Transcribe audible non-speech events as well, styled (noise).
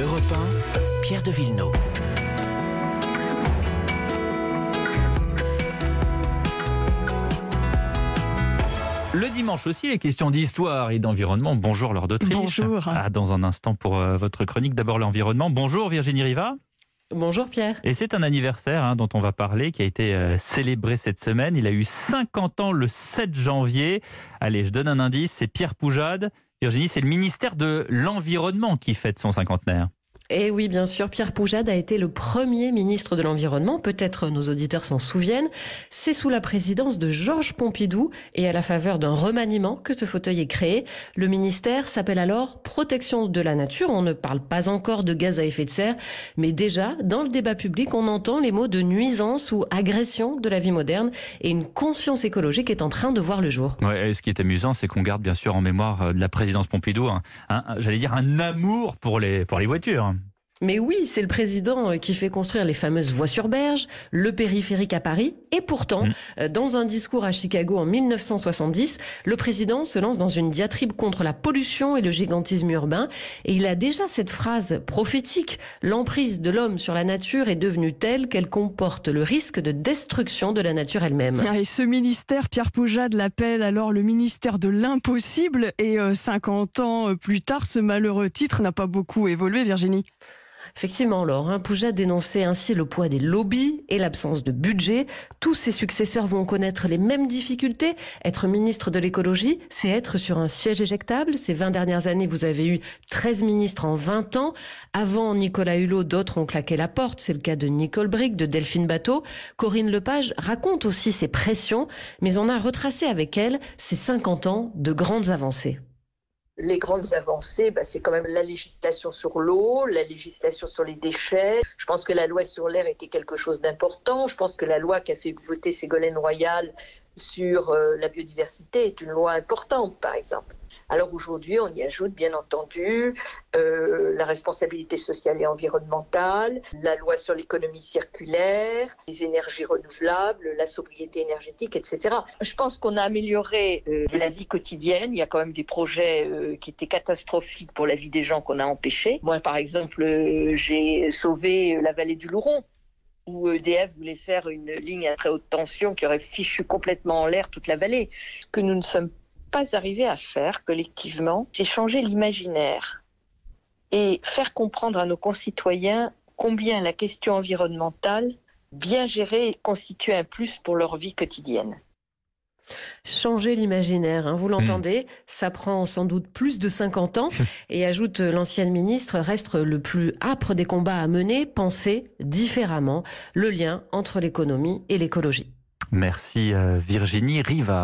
Europe 1, Pierre de Villeneuve. Le dimanche aussi, les questions d'histoire et d'environnement. Bonjour Laure d'Autriche. Bonjour. Ah, dans un instant pour euh, votre chronique, d'abord l'environnement. Bonjour Virginie Riva. Bonjour Pierre. Et c'est un anniversaire hein, dont on va parler qui a été euh, célébré cette semaine. Il a eu 50 ans le 7 janvier. Allez, je donne un indice, c'est Pierre Poujade. Virginie, c'est le ministère de l'Environnement qui fête son cinquantenaire. Et eh oui, bien sûr, Pierre Poujade a été le premier ministre de l'Environnement. Peut-être nos auditeurs s'en souviennent. C'est sous la présidence de Georges Pompidou et à la faveur d'un remaniement que ce fauteuil est créé. Le ministère s'appelle alors Protection de la nature. On ne parle pas encore de gaz à effet de serre, mais déjà, dans le débat public, on entend les mots de nuisance ou agression de la vie moderne et une conscience écologique est en train de voir le jour. Ouais, ce qui est amusant, c'est qu'on garde bien sûr en mémoire euh, de la présidence Pompidou, j'allais dire un amour pour les, pour les voitures. Mais oui, c'est le président euh, qui fait construire les fameuses voies sur berge, le périphérique à Paris. Et pourtant, mm. euh, dans un discours à Chicago en 1970, le président se lance dans une diatribe contre la pollution et le gigantisme urbain. Et il a déjà cette phrase prophétique. L'emprise de l'homme sur la nature est devenue telle qu'elle comporte le risque de destruction de la nature elle-même. Ah, et ce ministère, Pierre Poujade l'appelle alors le ministère de l'impossible. Et 50 euh, ans plus tard, ce malheureux titre n'a pas beaucoup évolué, Virginie. Effectivement, Laure, hein, Poujade dénonçait ainsi le poids des lobbies et l'absence de budget. Tous ses successeurs vont connaître les mêmes difficultés. Être ministre de l'écologie, c'est être sur un siège éjectable. Ces 20 dernières années, vous avez eu 13 ministres en 20 ans. Avant Nicolas Hulot, d'autres ont claqué la porte. C'est le cas de Nicole Brick, de Delphine Bateau. Corinne Lepage raconte aussi ses pressions, mais on a retracé avec elle ses 50 ans de grandes avancées les grandes avancées, bah, c'est quand même la législation sur l'eau, la législation sur les déchets. Je pense que la loi sur l'air était quelque chose d'important. Je pense que la loi qu'a fait voter Ségolène Royal sur euh, la biodiversité est une loi importante, par exemple. Alors aujourd'hui, on y ajoute bien entendu euh, la responsabilité sociale et environnementale, la loi sur l'économie circulaire, les énergies renouvelables, la sobriété énergétique, etc. Je pense qu'on a amélioré euh, la vie quotidienne. Il y a quand même des projets qui étaient catastrophiques pour la vie des gens qu'on a empêchés. Moi, par exemple, j'ai sauvé la vallée du Louron où EDF voulait faire une ligne à très haute tension qui aurait fichu complètement en l'air toute la vallée. Que nous ne sommes pas arrivé à faire collectivement, c'est changer l'imaginaire et faire comprendre à nos concitoyens combien la question environnementale, bien gérée, constitue un plus pour leur vie quotidienne. Changer l'imaginaire, hein, vous l'entendez, hmm. ça prend sans doute plus de 50 ans (laughs) et ajoute l'ancienne ministre, reste le plus âpre des combats à mener, penser différemment le lien entre l'économie et l'écologie. Merci euh, Virginie Riva.